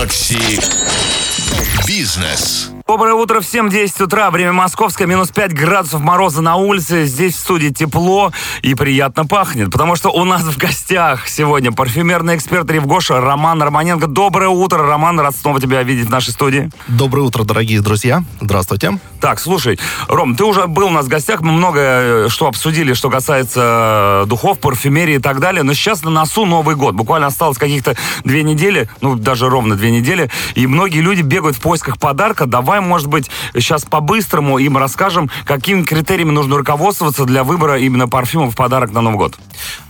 Макси Бизнес. Доброе утро всем, 10 утра, время московское, минус 5 градусов мороза на улице, здесь в студии тепло и приятно пахнет, потому что у нас в гостях сегодня парфюмерный эксперт Ревгоша Роман Романенко. Доброе утро, Роман, рад снова тебя видеть в нашей студии. Доброе утро, дорогие друзья, здравствуйте. Так, слушай, Ром, ты уже был у нас в гостях, мы много э, что обсудили, что касается э, духов, парфюмерии и так далее, но сейчас на носу Новый год, буквально осталось каких-то две недели, ну даже ровно две недели, и многие люди бегают в поисках подарка, давай, может быть, сейчас по-быстрому им расскажем, какими критериями нужно руководствоваться для выбора именно парфюма в подарок на Новый год.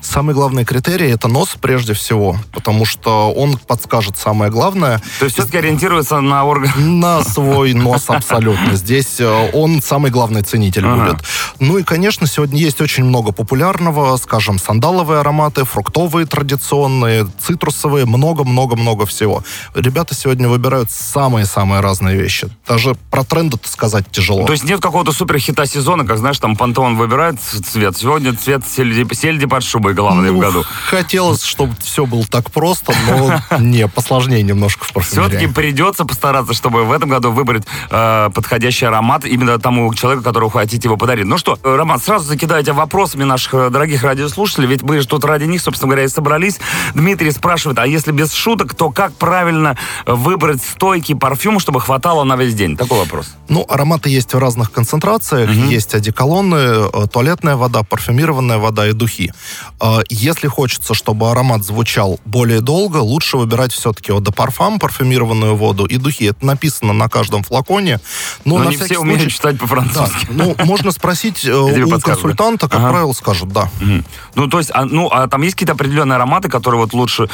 Самый главный критерий это нос прежде всего, потому что он подскажет самое главное. То есть все-таки ориентируется на орган? На свой нос абсолютно. Здесь э, он самый главный ценитель ага. будет. Ну и, конечно, сегодня есть очень много популярного, скажем, сандаловые ароматы, фруктовые традиционные, цитрусовые, много-много-много всего. Ребята сегодня выбирают самые-самые разные вещи. Даже про тренды сказать тяжело. То есть нет какого-то супер хита сезона, как, знаешь, там Пантеон выбирает цвет. Сегодня цвет сельди, сельди под шубой главный ну, в году. Хотелось, чтобы все было так просто, но не, посложнее немножко в парфюмерии. Все-таки придется постараться, чтобы в этом году выбрать э, подходящий аромат именно тому человеку, которому хотите его подарить. Ну что, Роман, сразу закидайте вопросами наших э, дорогих радиослушателей, ведь мы же тут ради них, собственно говоря, и собрались. Дмитрий спрашивает, а если без шуток, то как правильно выбрать стойкий парфюм, чтобы хватало на весь день? Такой вопрос. Ну, ароматы есть в разных концентрациях. Угу. Есть одеколоны, э, туалетная вода, парфюмированная вода и духи. Э, если хочется, чтобы аромат звучал более долго, лучше выбирать все-таки Parfum, парфюмированную воду и духи. Это написано на каждом флаконе. Но, но не все случай... умеют читать по-французски. Да. Ну, можно спросить э, у консультанта, как ага. правило, скажут, да. Угу. Ну, то есть, а, ну, а там есть какие-то определенные ароматы, которые вот лучше,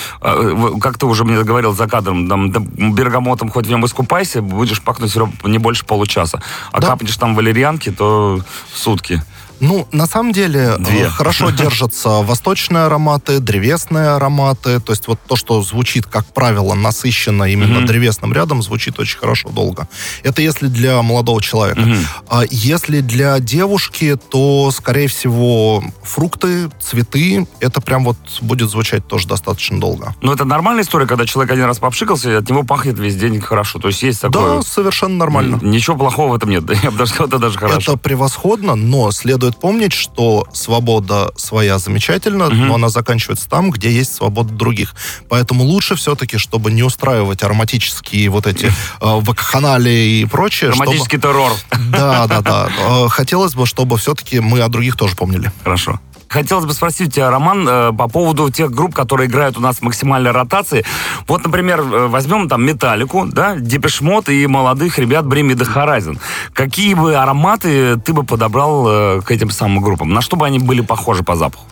как ты уже мне говорил за кадром, там бергамотом хоть в нем искупайся, будешь пахнуть не больше получаса. А да. капнешь там валерьянки, то сутки. Ну, на самом деле, Две. Э, хорошо держатся восточные ароматы, древесные ароматы. То есть вот то, что звучит, как правило, насыщенно именно mm-hmm. древесным рядом, звучит очень хорошо долго. Это если для молодого человека. Mm-hmm. А если для девушки, то, скорее всего, фрукты, цветы, это прям вот будет звучать тоже достаточно долго. Но это нормальная история, когда человек один раз попшикался, и от него пахнет весь день хорошо. То есть есть такое... Да, совершенно нормально. Ничего плохого в этом нет. Я бы даже сказал, это даже хорошо. Это превосходно, но следует следует помнить, что свобода своя замечательна, угу. но она заканчивается там, где есть свобода других. Поэтому лучше все-таки, чтобы не устраивать ароматические вот эти э, вакханалии и прочее. Ароматический чтобы... террор. Да, да, да. Э, хотелось бы, чтобы все-таки мы о других тоже помнили. Хорошо. Хотелось бы спросить тебя, Роман, э, по поводу тех групп, которые играют у нас в максимальной ротации. Вот, например, э, возьмем там Металлику, да, Депешмот и молодых ребят The Horizon. Какие бы ароматы ты бы подобрал э, к этим самым группам? На что бы они были похожи по запаху?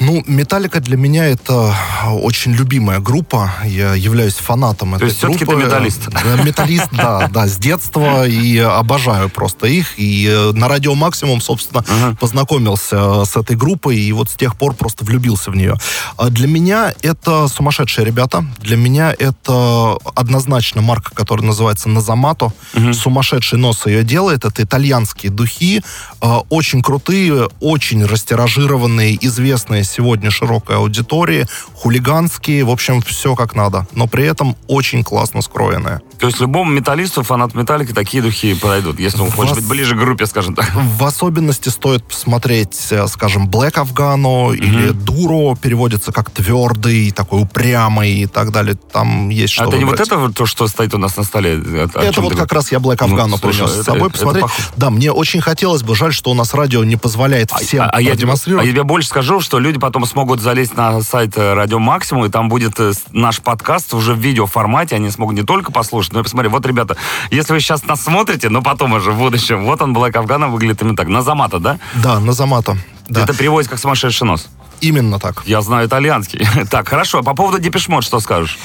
Ну, Металлика для меня это очень любимая группа. Я являюсь фанатом То этой есть группы. металлист? Металлист, да, да, с детства. И обожаю просто их. И э, на Радио Максимум, собственно, uh-huh. познакомился с этой группой. И вот с тех пор просто влюбился в нее. А для меня это сумасшедшие ребята. Для меня это однозначно марка, которая называется Назамато. Uh-huh. Сумасшедший нос ее делает. Это итальянские духи. Э, очень крутые, очень растиражированные, известные сегодня широкой аудитории, хулиганские, в общем, все как надо, но при этом очень классно скроенные. То есть любому металлисту, фанат металлики, такие духи подойдут, если он в хочет ос... быть ближе к группе, скажем так. В особенности стоит посмотреть, э, скажем, Black Afghano угу. или Дуро, переводится как твердый, такой упрямый и так далее. Там есть что А это не вот это то, что стоит у нас на столе? О, это вот как раз я Black Afghano ну, принес слушай, с собой это, посмотреть. Это да, мне очень хотелось бы, жаль, что у нас радио не позволяет а, всем а, а, я демонстрировать. А я тебе больше скажу, что люди потом смогут залезть на сайт э, Радио Максимум, и там будет э, наш подкаст уже в видеоформате, они смогут не только послушать, но и посмотреть. Вот, ребята, если вы сейчас нас смотрите, но потом уже в будущем, вот он, Блэк Афгана, выглядит именно так. Назамата, да? Да, Назамата. Да. Это переводится как сумасшедший нос. Именно так. Я знаю итальянский. так, хорошо. По поводу Депешмот что скажешь?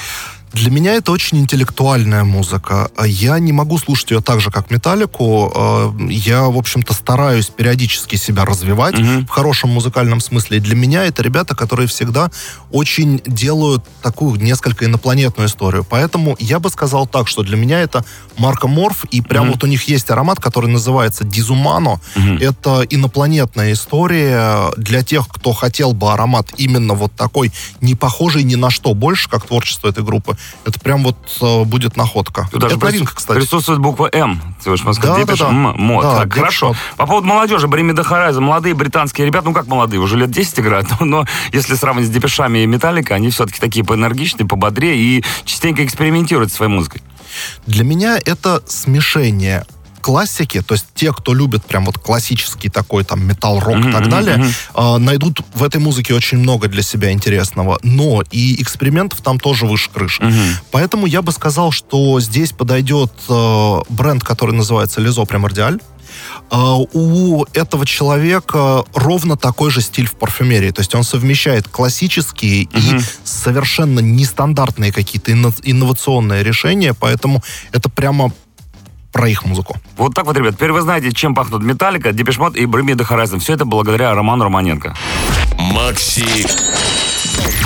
Для меня это очень интеллектуальная музыка. Я не могу слушать ее так же, как Металлику. Э, я, в общем-то, стараюсь периодически себя развивать угу. в хорошем музыкальном смысле. И для меня это ребята, которые всегда очень делают такую несколько инопланетную историю. Поэтому я бы сказал так, что для меня это марка Морф, и прям угу. вот у них есть аромат, который называется Дизумано. Угу. Это инопланетная история для тех, кто хотел бы аромат именно вот такой, не похожий ни на что больше, как творчество этой группы это прям вот э, будет находка. Тут даже это новинка, кстати. Присутствует буква М. Ты уж сказать, Да, Depeche да, да. М, Mode. Да, Так, хорошо. По поводу молодежи, Bring Me the Horizon, молодые британские ребята, ну как молодые, уже лет 10 играют, но, но если сравнивать с Депешами и Металлика, они все-таки такие поэнергичные, пободрее и частенько экспериментируют со своей музыкой. Для меня это смешение классики, то есть те, кто любит прям вот классический такой там металл, рок и так далее, мгм. э, найдут в этой музыке очень много для себя интересного, но и экспериментов там тоже выше крыши. Поэтому я бы сказал, что здесь подойдет э, бренд, который называется Лизо Примордиаль. Э, у этого человека ровно такой же стиль в парфюмерии. То есть он совмещает классические и совершенно нестандартные какие-то инно- инновационные решения, поэтому это прямо про их музыку. Вот так вот, ребят, теперь вы знаете, чем пахнут Металлика, Депешмот и Бремида Хорайзен. Все это благодаря Роману Романенко. Макси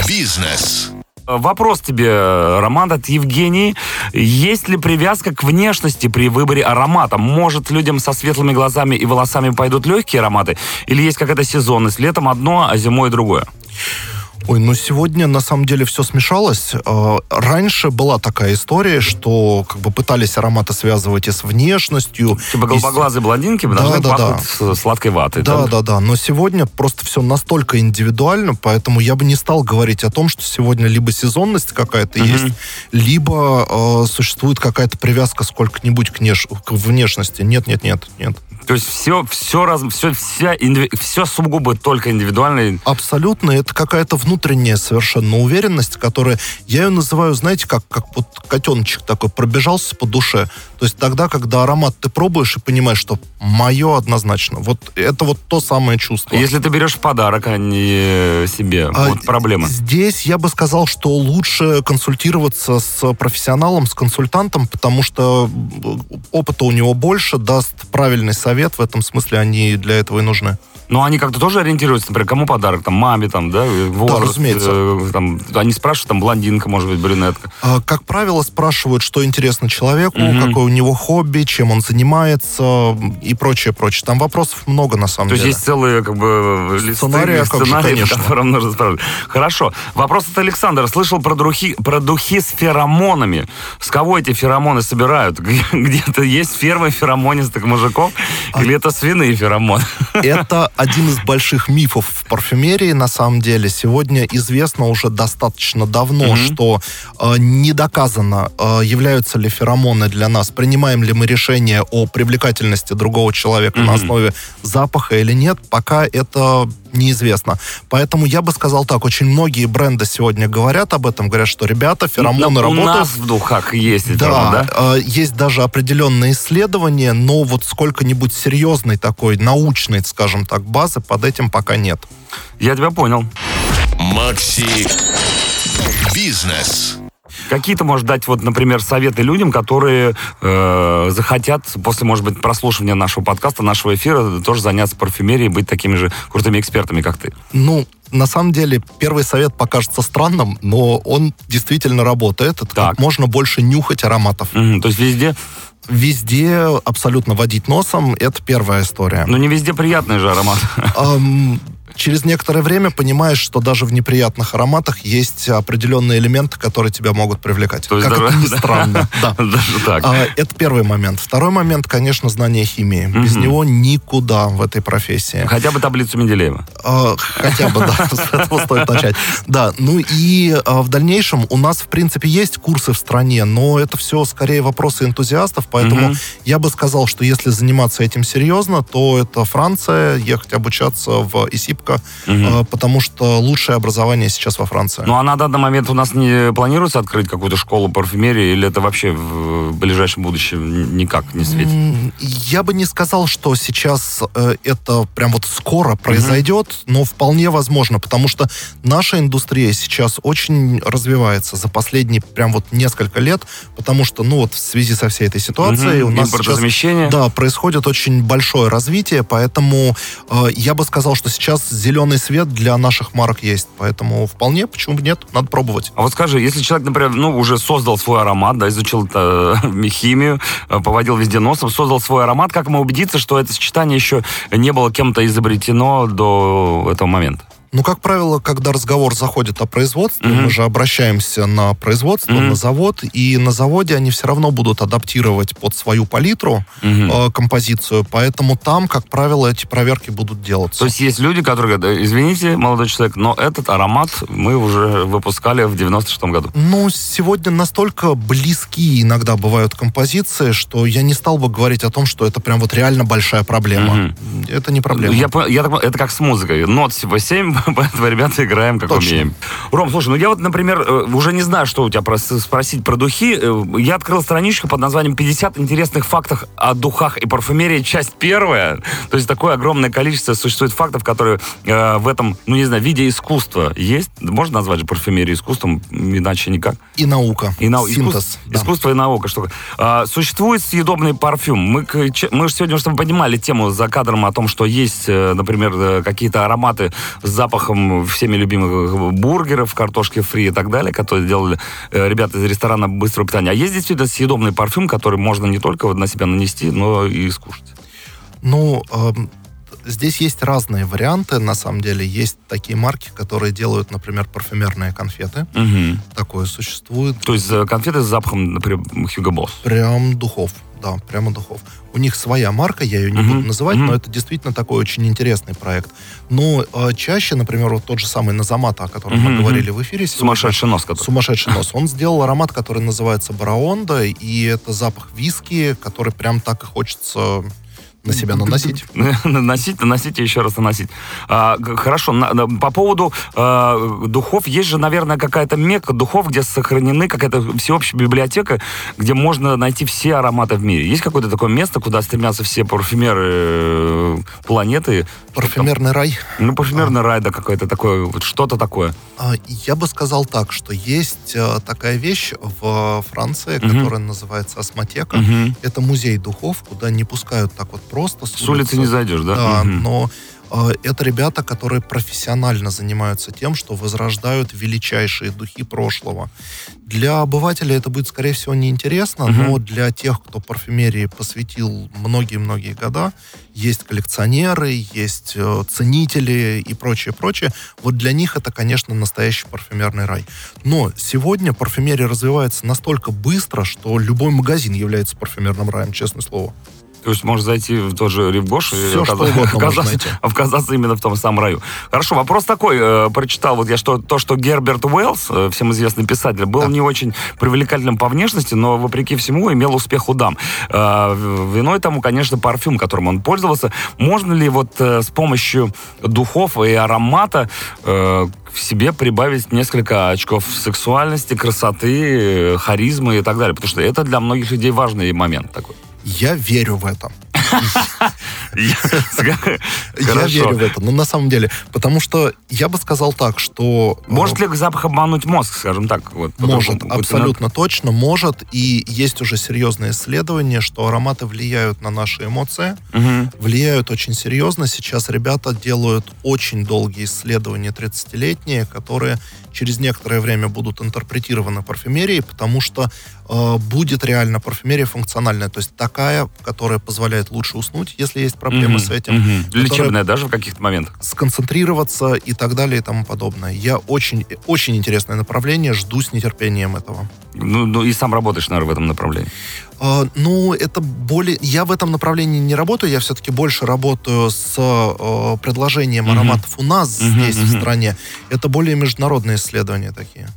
Бизнес. Вопрос тебе, Роман, от Евгении. Есть ли привязка к внешности при выборе аромата? Может, людям со светлыми глазами и волосами пойдут легкие ароматы? Или есть какая-то сезонность? Летом одно, а зимой другое? Ой, ну сегодня на самом деле все смешалось. Э, Раньше была такая история, что как бы пытались ароматы связывать и с внешностью. Типа и голубоглазые блондинки Да, должны да, да. пахнуть с- сладкой ватой. Да, так? да, да. Но сегодня просто все настолько индивидуально, поэтому я бы не стал говорить о том, что сегодня либо сезонность какая-то Мгм. есть, либо э, существует какая-то привязка сколько-нибудь к, неш- к внешности. Нет, нет, нет, нет. То есть все, все, раз, все, вся, инди- все сугубо только индивидуально. Абсолютно, это какая-то внутренняя совершенно уверенность, которая, я ее называю, знаете, как, как вот котеночек такой пробежался по душе. То есть тогда, когда аромат ты пробуешь и понимаешь, что мое однозначно. Вот это вот то самое чувство. Если ты берешь подарок, а не себе, А, вот проблема. Здесь я бы сказал, что лучше консультироваться с профессионалом, с консультантом, потому что опыта у него больше, даст правильный совет. В этом смысле они для этого и нужны. Но они как-то тоже ориентируются, например, кому подарок, там, маме, там, да, возраст, разумеется. э, там, они спрашивают, там, блондинка, может быть, брюнетка. А, Как правило, спрашивают, что интересно человеку, Мгм. какое у него хобби, чем он занимается и прочее, прочее. Там вопросов много на самом То есть деле. есть целые, как бы, листы, Сценарии, же, сценарии, по конечно. которым нужно спрашивать. Хорошо. Вопрос от Александра. Слышал про, духи, про духи с феромонами. С кого эти феромоны собирают? Где-то есть фермы феромонистых мужиков? А Или это свиные феромоны? Это один из больших мифов в парфюмерии, на самом деле. Сегодня известно уже достаточно давно, Мгм. что э, не доказано, э, являются ли феромоны для нас, принимаем ли мы решение о привлекательности другого человека на Мгм. основе запаха или нет, пока это неизвестно. Поэтому я бы сказал так, очень многие бренды сегодня говорят об этом, говорят, что ребята, феромоны Ну, У работают. нас в духах есть эти Да, да? э, есть даже определенные исследования, но вот сколько-нибудь серьезной такой научной, скажем так, базы под этим пока нет. Я тебя понял. Макси Бизнес. Какие ты можешь дать, вот, например, советы людям, которые э, захотят после, может быть, прослушивания нашего подкаста, нашего эфира, тоже заняться парфюмерией, быть такими же крутыми экспертами, как ты? Ну, на самом деле, первый совет покажется странным, но он действительно работает. Это Так. как можно больше нюхать ароматов. Мгм, То есть везде, Везде абсолютно водить носом. Это первая история. ну не везде приятный же аромат. Через некоторое время понимаешь, что даже в неприятных ароматах есть определенные элементы, которые тебя могут привлекать. То есть как даже- это ни странно. Да. Даже так. А, Это первый момент. Второй момент, конечно, знание химии. Без Мгм. него никуда в этой профессии. Хотя бы таблицу Менделеева. А, Хотя бы, да, с этого стоит начать. Да, ну и а, в дальнейшем у нас, в принципе, есть курсы в стране, но это все скорее вопросы энтузиастов, поэтому Мгм. я бы сказал, что если заниматься этим серьезно, то это Франция, ехать обучаться в ИСИПКО, Мгм. а, потому что лучшее образование сейчас во Франции. Ну а на данный момент у нас не планируется открыть какую-то школу парфюмерии, или это вообще в ближайшем будущем никак не светит? Я бы не сказал, что сейчас э, это прям вот скоро произойдет, но вполне возможно, потому что наша индустрия сейчас очень развивается за последние прям вот несколько лет, потому что, ну вот в связи со всей этой ситуацией Мгм. у нас сейчас да, происходит очень большое развитие, поэтому э, я бы сказал, что сейчас зеленый свет для наших марок есть, поэтому вполне, почему бы нет, надо пробовать. А вот скажи, если человек, например, ну, уже создал свой аромат, да, изучил это, химию, э, поводил везде носом, создал свой аромат, как ему убедиться, что это сочетание еще не было кем-то изобретено до этого момента? Ну, как правило, когда разговор заходит о производстве, Мгм. мы же обращаемся на производство, Мгм. на завод, и на заводе они все равно будут адаптировать под свою палитру Мгм. э, композицию, поэтому там, как правило, эти проверки будут делаться. То есть есть люди, которые говорят, «Э, извините, молодой человек, но этот аромат мы уже выпускали в 96-м году. Ну, сегодня настолько близки иногда бывают композиции, что я не стал бы говорить о том, что это прям вот реально большая проблема. Мгм. Это не проблема. Я, я это как с музыкой. Нот всего 7, поэтому, ребята, играем как Точно. умеем. Ром, слушай, ну я вот, например, э, уже не знаю, что у тебя прос- спросить про духи. Э, Я открыл страничку под названием «50 интересных фактов о духах и парфюмерии. Часть первая». То есть такое огромное количество существует фактов, которые э, в этом, ну не знаю, виде искусства есть. Можно назвать же парфюмерию искусством, иначе никак. И наука. И нау- Синтез. искус- да. Искусство и наука. Что... А, существует съедобный парфюм. Мы, мы же сегодня, чтобы поднимали тему за кадром о том, что есть, э, например, какие-то ароматы с запахом всеми любимых бургеров, картошки фри и так далее, которые делали э, ребята из ресторана быстрого питания. А есть действительно съедобный парфюм, который можно не только вот на себя нанести, но и скушать. Ну, эм, здесь есть разные варианты, на самом деле. Есть такие марки, которые делают, например, парфюмерные конфеты. Мгм. Такое существует. То есть э, конфеты с запахом, например, Hugo Boss. Прям духов. Да, прямо духов. У них своя марка, я ее не Мгм, буду называть, мгм. но это действительно такой очень интересный проект. Но э, чаще, например, вот тот же самый Назамата, о котором Мгм, мы говорили в эфире сегодня. Сумасшедший нос, который. Сумасшедший нос. Он сделал аромат, который называется Бараонда, и это запах виски, который прям так и хочется на себя наносить. Наносить, наносить и еще раз наносить. А, хорошо, на- на- по поводу а, духов, есть же, наверное, какая-то мека духов, где сохранены какая-то всеобщая библиотека, где можно найти все ароматы в мире. Есть какое-то такое место, куда стремятся все парфюмеры э, планеты? Парфюмерный рай. Ну, парфюмерный рай, да, какое-то такое, вот что-то такое. А, Я бы сказал так, что есть э, такая вещь в Франции, Мгм. которая называется осмотека. Мгм. Это музей духов, куда не пускают так вот просто. С улицы не зайдешь, да? Да, Мгм. но э, это ребята, которые профессионально занимаются тем, что возрождают величайшие духи прошлого. Для обывателя это будет, скорее всего, неинтересно, Мгм. но для тех, кто парфюмерии посвятил многие-многие года, есть коллекционеры, есть э, ценители и прочее, прочее. Вот для них это, конечно, настоящий парфюмерный рай. Но сегодня парфюмерия развивается настолько быстро, что любой магазин является парфюмерным раем, честное слово. То есть можешь зайти в тот же Ривгош и можно оказаться, оказаться именно в том самом раю. Хорошо, вопрос такой. э, прочитал вот я, что то, что Герберт Уэллс, э, всем известный писатель, был Да. не очень привлекательным по внешности, но, вопреки всему, имел успех у дам. Э, виной тому, конечно, парфюм, которым он пользовался. Можно ли вот э, с помощью духов и аромата э, в себе прибавить несколько очков сексуальности, красоты, харизмы и так далее? Потому что это для многих людей важный момент такой. Я верю в это. Я верю в это, но на самом деле, потому что я бы сказал так, что... э, Может ли запах обмануть мозг, скажем так? Может, абсолютно точно может. И есть уже серьезные исследования, что ароматы влияют на наши эмоции, влияют очень серьезно. Сейчас ребята делают очень долгие исследования 30-летние, которые через некоторое время будут интерпретированы парфюмерией, потому что э, будет реально парфюмерия функциональная, то есть такая, которая позволяет лучше уснуть, если есть проблемы Мгм. с этим. Которая- Лечебная даже в каких-то моментах. сконцентрироваться и так далее и тому подобное. Я очень, очень интересное направление, жду с нетерпением этого. Ну, ну и сам работаешь, наверное, в этом направлении. А, ну, это более... Я в этом направлении не работаю, я все-таки больше работаю с э, предложением Мгм. ароматов у нас Мгм, здесь, в мгм. стране. Это более международные исследования такие.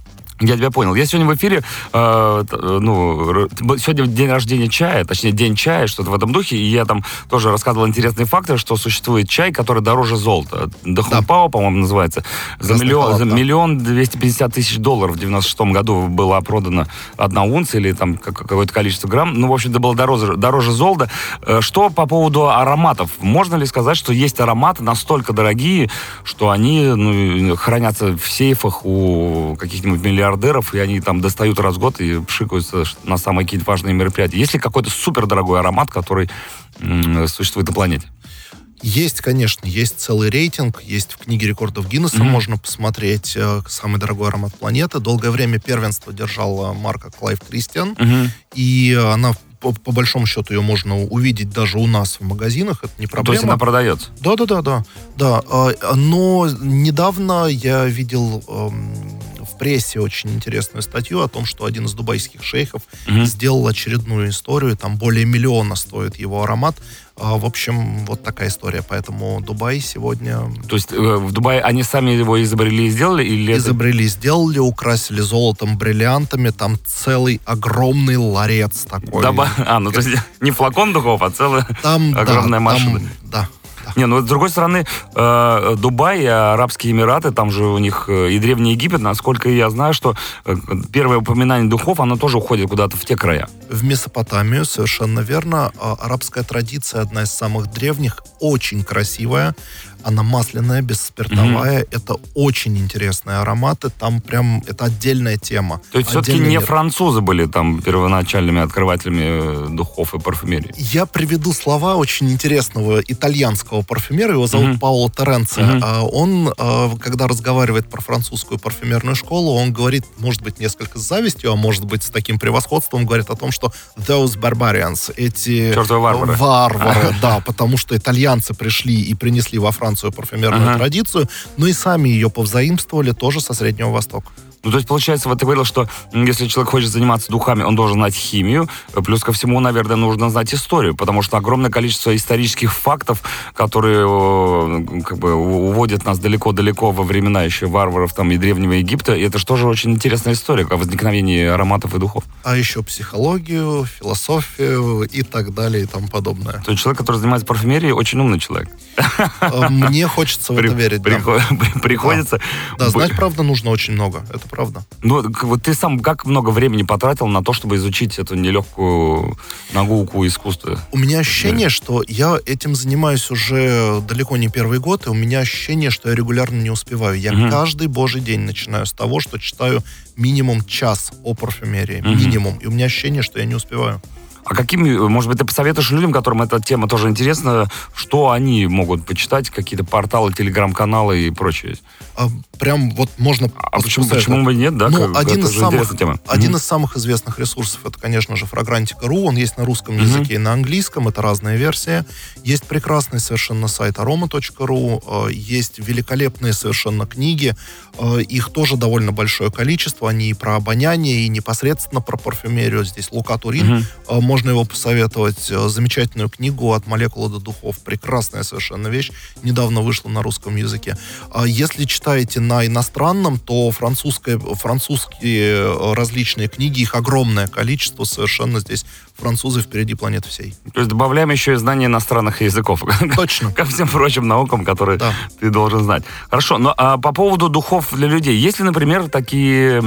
Я тебя понял. Я сегодня в эфире, э, ну, сегодня день рождения чая, точнее, день чая, что-то в этом духе, и я там тоже рассказывал интересные факты, что существует чай, который дороже золота. Дахунпао, по-моему, называется. За Красный миллион, халат, за да. миллион двести пятьдесят тысяч долларов в 96 году была продана одна унция или там как- какое-то количество грамм. Ну, в общем-то, было дороже, дороже золота. Э, Что по поводу ароматов? Можно ли сказать, что есть ароматы настолько дорогие, что они ну, хранятся в сейфах у каких-нибудь миллиардеров, и они там достают раз в год и пшикаются на самые какие-то важные мероприятия? Есть ли какой-то супердорогой аромат, который м, существует на планете? Есть, конечно, есть целый рейтинг, есть в книге рекордов Гиннесса, Мгм. можно посмотреть э, самый дорогой аромат планеты. Долгое время первенство держала марка Clive Christian, и она по, по большому счету ее можно увидеть даже у нас в магазинах, это не То проблема. есть она продается. Да, да, да, да, да. А, Но недавно я видел эм, в прессе очень интересную статью о том, что один из дубайских шейхов Мгм. сделал очередную историю, там более миллиона стоит его аромат. А, В общем, вот такая история. Поэтому Дубай сегодня То есть э, в Дубае они сами его изобрели и сделали? Или изобрели, сделали, украсили золотом, бриллиантами. Там целый огромный ларец такой. Доба- А, ну то есть не флакон духов, а целая Там, да, огромная там, машина. да. Не, ну с другой стороны, э, Дубай Арабские Эмираты, там же у них э, и Древний Египет, насколько я знаю, что э, первое упоминание духов, оно тоже уходит куда-то в те края. В Месопотамию, совершенно верно. А, Арабская традиция одна из самых древних, очень красивая. Она масляная, бесспиртовая. Это очень интересные ароматы. Там прям это отдельная тема. То есть все-таки не мир. французы были там первоначальными открывателями э, духов и парфюмерии. Я приведу слова очень интересного итальянского парфюмера. Его зовут Мгм. Пауло Теренци. Мгм. А, Он, а, когда разговаривает про французскую парфюмерную школу, он говорит, может быть, несколько с завистью, а может быть, с таким превосходством, говорит о том, что those barbarians, эти Чёртовы варвары. варвары, да, потому что итальянцы пришли и принесли во Францию парфюмерную Ага. традицию, но и сами ее повзаимствовали тоже со Среднего Востока. Ну, то есть, получается, вот ты говорил, что если человек хочет заниматься духами, он должен знать химию, э, плюс ко всему, наверное, нужно знать историю, потому что огромное количество исторических фактов, которые э, как бы уводят нас далеко-далеко во времена еще варваров там и Древнего Египта, и это же тоже очень интересная история о возникновении ароматов и духов. А еще психологию, философию и так далее и тому подобное. То есть человек, который занимается парфюмерией, очень умный человек. А, Мне хочется в это верить, Приходится... Да, знать, правда, нужно очень много. Это правда. Ну, вот ты сам как много времени потратил на то, чтобы изучить эту нелегкую науку искусства? У меня ощущение, что я этим занимаюсь уже далеко не первый год, и у меня ощущение, что я регулярно не успеваю. Я Мгм. каждый божий день начинаю с того, что читаю минимум час о парфюмерии. Мгм. Минимум. И у меня ощущение, что я не успеваю. А какими, может быть, ты посоветуешь людям, которым эта тема тоже интересна, что они могут почитать, какие-то порталы, телеграм-каналы и прочее? А прям вот можно... А почему, почему бы нет, да? Ну, Как- один из самых, тема. один Мгм. из самых известных ресурсов это, конечно же, Fragrantica.ru. Он есть на русском Мгм. языке и на английском. Это разные версии. Есть прекрасный совершенно сайт aroma.ru. э, Есть великолепные совершенно книги. э, Их тоже довольно большое количество. Они и про обоняние, и непосредственно про парфюмерию. Здесь Лука Турин. Мгм. Можно его посоветовать. Э, Замечательную книгу «От молекулы до духов». Прекрасная совершенно вещь. Недавно вышла на русском языке. А Если читаете на иностранном, то французское, французские э, различные книги, их огромное количество. Совершенно здесь французы впереди планеты всей. То есть добавляем еще и знание иностранных языков. Точно. Ко всем прочим наукам, которые Да. ты должен знать. Хорошо, но а по поводу духов для людей. Есть ли, например, такие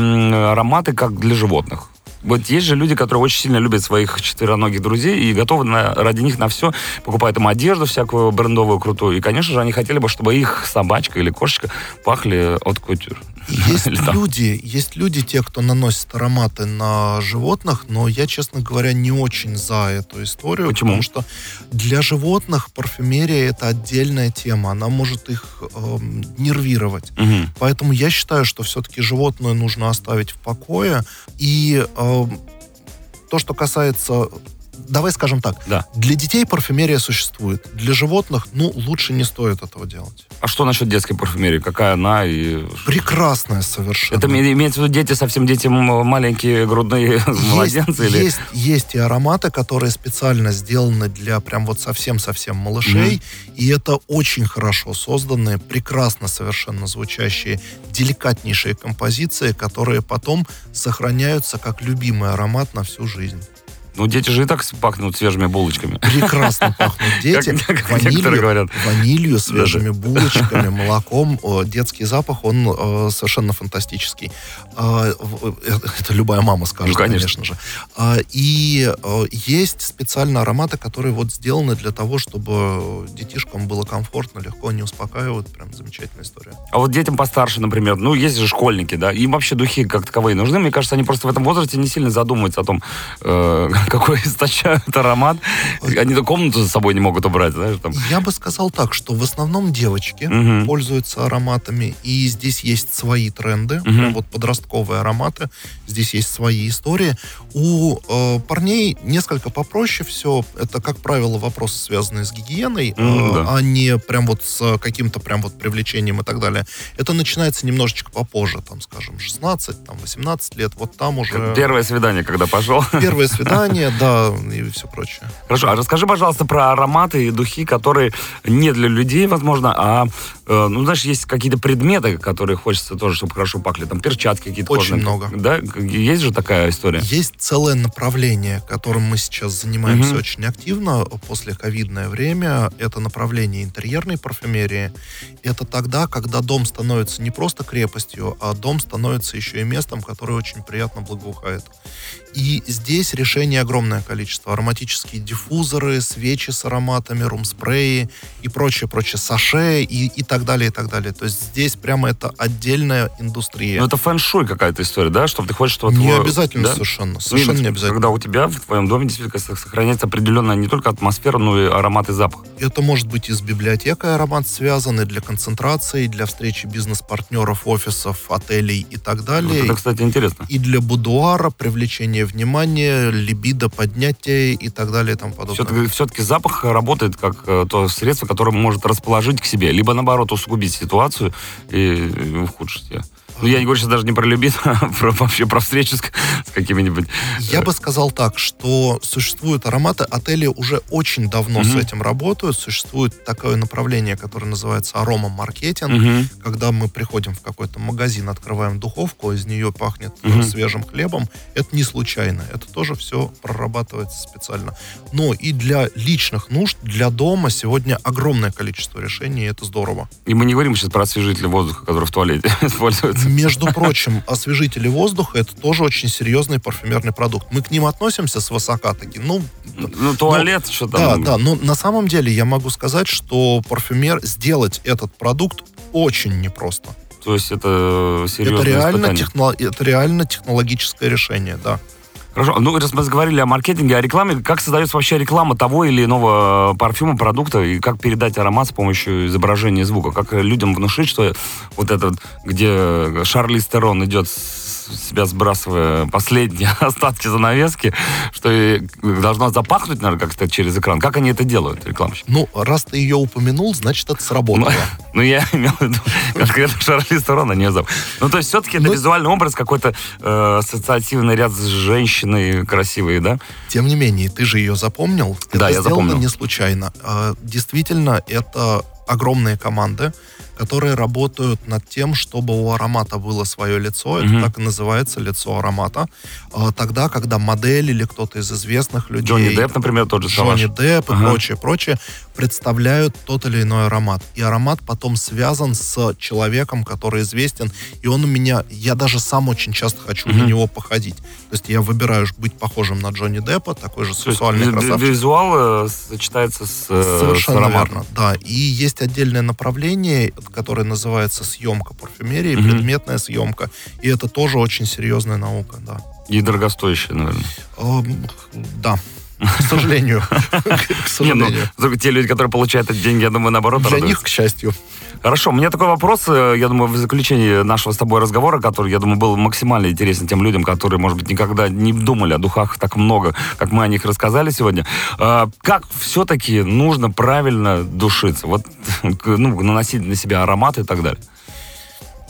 ароматы, как для животных? Вот есть же люди, которые очень сильно любят своих четвероногих друзей и готовы на- ради них на все, покупают им одежду всякую брендовую, крутую. И, конечно же, они хотели бы, чтобы их собачка или кошечка пахли от кутюр. Есть Или там. люди, есть люди, те, кто наносит ароматы на животных, но я, честно говоря, не очень за эту историю. Почему? Потому что для животных парфюмерия это отдельная тема. Она может их эм, нервировать. Мгм. Поэтому я считаю, что все-таки животное нужно оставить в покое. И эм, то, что касается... Давай скажем так. Да. Для детей парфюмерия существует. Для животных, ну, лучше не стоит этого делать. А что насчет детской парфюмерии? Какая она? И... Прекрасная совершенно. Это име- имеется в виду дети, совсем дети маленькие, грудные младенцы? Есть, или... есть, есть и ароматы, которые специально сделаны для прям вот совсем-совсем малышей. И это очень хорошо созданные, прекрасно совершенно звучащие, деликатнейшие композиции, которые потом сохраняются как любимый аромат на всю жизнь. Ну, дети же и так пахнут свежими булочками. Прекрасно пахнут дети. Как- как некоторые ванилью, говорят. ванилью, свежими булочками, молоком. Детский запах, он э, совершенно фантастический. А, э, Это любая мама скажет, Ну, конечно. конечно же. А, И э, есть специально ароматы, которые вот сделаны для того, чтобы детишкам было комфортно, легко, они успокаивают. Прям замечательная история. А вот детям постарше, например, ну, есть же школьники, да, им вообще духи как таковые нужны. Мне кажется, они просто в этом возрасте не сильно задумываются о том, какой источают аромат. Они то комнату за собой не могут убрать, знаешь, там. Я бы сказал так, что в основном девочки Мгм. пользуются ароматами, и здесь есть свои тренды, Мгм. прям вот подростковые ароматы, здесь есть свои истории. У э, парней несколько попроще все. Это, как правило, вопросы, связанные с гигиеной, М, э, да. а не прям вот с каким-то прям вот привлечением и так далее. Это начинается немножечко попозже, там, скажем, 16, там, 18 лет, вот там уже... Первое свидание, когда пошел. Первое свидание, да, и все прочее. Хорошо, а расскажи, пожалуйста, про ароматы и духи, которые не для людей, возможно, а, э, ну, знаешь, есть какие-то предметы, которые хочется тоже, чтобы хорошо пахли, там, перчатки какие-то Очень кожаные. много. Да? Есть же такая история? Есть целое направление, которым мы сейчас занимаемся Мгм. очень активно после ковидное время. Это направление интерьерной парфюмерии. Это тогда, когда дом становится не просто крепостью, а дом становится еще и местом, которое очень приятно благоухает. И здесь огромное количество. Ароматические диффузоры, свечи с ароматами, рум-спреи и прочее, прочее, саше и, и так далее, и так далее. То есть здесь прямо это отдельная индустрия. Ну, это фэн-шуй какая-то история, да? Чтобы ты хочешь, чтобы не обязательно да? совершенно. Совершенно Ну, не обязательно. Когда у тебя в твоем доме действительно сохраняется определенная не только атмосфера, но и аромат и запах. Это может быть и с библиотекой аромат связан, и для концентрации, для встречи бизнес-партнеров, офисов, отелей и так Вот далее. это, кстати, интересно. И для будуара, привлечения внимания, либидо, поднятия и так далее и тому подобное. Все-таки, запах работает как э, то средство, которое может расположить к себе, либо наоборот усугубить ситуацию и ухудшить ее. Ну, я не говорю сейчас даже не про любит, а про, вообще про встречу с, с какими-нибудь. Я бы сказал так, что существуют ароматы, отели уже очень давно с Мгм. этим работают. Существует такое направление, которое называется арома-маркетинг. Мгм. когда мы приходим в какой-то магазин, открываем духовку, из нее пахнет э, Мгм. свежим хлебом, это не случайно. Это тоже все прорабатывается специально. Но и для личных нужд, для дома сегодня огромное количество решений, и это здорово. И мы не говорим сейчас про освежитель воздуха, который в туалете используется. Между прочим, освежители воздуха это тоже очень серьезный парфюмерный продукт. Мы к ним относимся свысока таки. Ну, Ну, туалет, что да, там. да, но на самом деле я могу сказать, что парфюмер сделать этот продукт очень непросто. То есть это серьезное Это реально, техно- это реально технологическое решение, да. Хорошо, ну раз мы заговорили о маркетинге, о рекламе, как создается вообще реклама того или иного парфюма, продукта, и как передать аромат с помощью изображения звука? Как людям внушить, что вот этот, где Шарли Стерон идет с себя сбрасывая последние остатки занавески, что и должно запахнуть, наверное, как-то через экран. Как они это делают, рекламщики? Ну, раз ты ее упомянул, значит, это сработало. Ну, я имел в виду конкретно Шарли Стерон, а не Зап. Ну, то есть, все-таки это Ну- визуальный образ, какой-то э, ассоциативный ряд с женщиной красивой, да? Тем не менее, ты же ее запомнил. Да, это я сделано запомнил. не случайно. А, Действительно, это огромные команды, которые работают над тем, чтобы у аромата было свое лицо. Это Мгм. так и называется лицо аромата. А, Тогда, когда модель или кто-то из известных людей... Джонни Депп, например, тот же Джонни Салаш. Депп и Ага. прочее, прочее, представляют тот или иной аромат. И аромат потом связан с человеком, который известен. И он у меня, я даже сам очень часто хочу на Мгм. него походить. То есть я выбираю быть похожим на Джонни Деппа, такой же То сексуальный ви- красавчик. Визуал э, сочетается с, э, с Совершенно ароматом. верно, да. И есть отдельное направление, которое называется съемка парфюмерии, Мгм. предметная съемка. И это тоже очень серьезная наука, да. И дорогостоящее, наверное. Эм, Да, к сожалению. К Не, ну, сожалению. те люди, которые получают эти деньги, я думаю, наоборот, Для них, к счастью. Хорошо, у меня такой вопрос, э, я думаю, в заключении нашего с тобой разговора, который, я думаю, был максимально интересен тем людям, которые, может быть, никогда не думали о духах так много, как мы о них рассказали сегодня. А, Как все-таки нужно правильно душиться? Вот, ну, наносить на себя ароматы и так далее.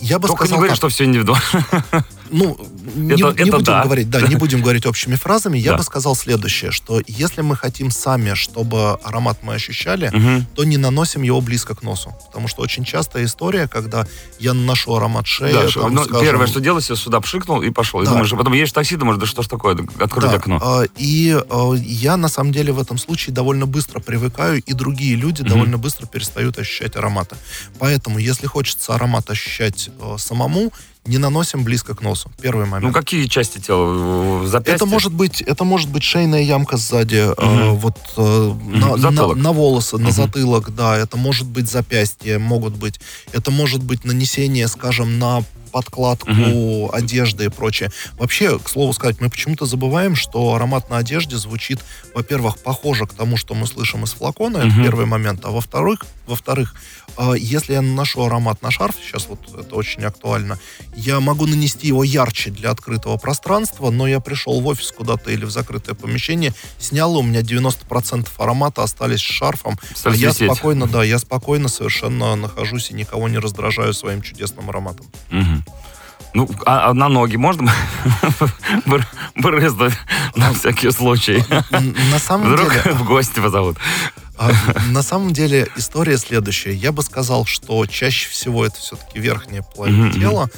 Я бы Только не сказал говори, так. что все индивидуально. Ну, не, Это- не это будем да. говорить, да, не будем говорить общими фразами. Я Да. бы сказал следующее, что если мы хотим сами, чтобы аромат мы ощущали, Мгм. то не наносим его близко к носу. Потому что очень частая история, когда я наношу аромат шеи, Да, там, ну, скажем, первое, что делаешь, я сюда пшикнул и пошел. И Да. думаешь, а потом едешь в такси, думаешь, да что ж такое, открыть Да, окно. а, И а, я, на самом деле, в этом случае довольно быстро привыкаю, и другие люди Мгм. довольно быстро перестают ощущать ароматы. Поэтому, если хочется аромат ощущать э, самому, не наносим близко к носу. Первый момент. Ну, какие части тела? Запястье? Это может быть, это может быть шейная ямка сзади, э, Мгм. вот э, на, на- Затылок. на волосы, на Мгм. затылок, да. Это может быть запястье, могут быть. Это может быть нанесение, скажем, на подкладку одежды и прочее. Вообще, к слову сказать, мы почему-то забываем, что аромат на одежде звучит, во-первых, похоже к тому, что мы слышим из флакона, это первый момент, а во-вторых, во-вторых, э, если я наношу аромат на шарф, сейчас вот это очень актуально, я могу нанести его ярче для открытого пространства, но я пришел в офис куда-то или в закрытое помещение, снял, у меня 90% аромата остались с шарфом, а я висеть. спокойно, да, я спокойно совершенно нахожусь и никого не раздражаю своим чудесным ароматом. Мгм. Ну, а, а на ноги можно бр- брызнуть на всякий случай? Н- На самом Вдруг деле, в гости позовут. А, На самом деле история следующая. Я бы сказал, что чаще всего это все-таки верхняя половина тела.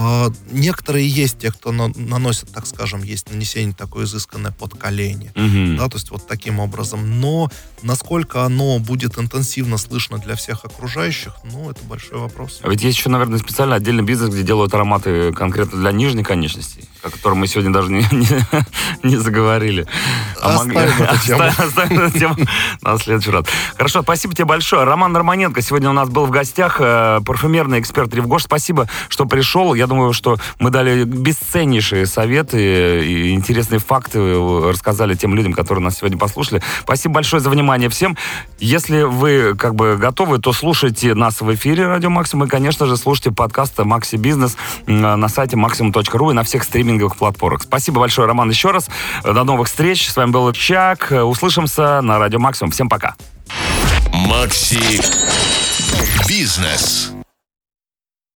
А, Некоторые есть те, кто на- наносят, так скажем, есть нанесение такое изысканное под колени. Мгм. Да, то есть вот таким образом. Но насколько оно будет интенсивно слышно для всех окружающих, ну, это большой вопрос. А ведь есть еще, наверное, специально отдельный бизнес, где делают ароматы конкретно для нижней конечностей, о котором мы сегодня даже не, не, не заговорили. А Оставим эту тему. Оставим- оставим эту тему на следующий раз. Хорошо, спасибо тебе большое. Роман Романенко сегодня у нас был в гостях, э, парфюмерный эксперт Ревгош. Спасибо, что пришел. Я думаю, что мы дали бесценнейшие советы и интересные факты рассказали тем людям, которые нас сегодня послушали. Спасибо большое за внимание всем. Если вы как бы готовы, то слушайте нас в эфире Радио Максимум и, конечно же, слушайте подкаст Макси Бизнес на сайте maximum.ru и на всех стриминговых платформах. Спасибо большое, Роман, еще раз. До новых встреч. С вами был Чак. Услышимся на Радио Максимум. Всем пока. Макси Бизнес.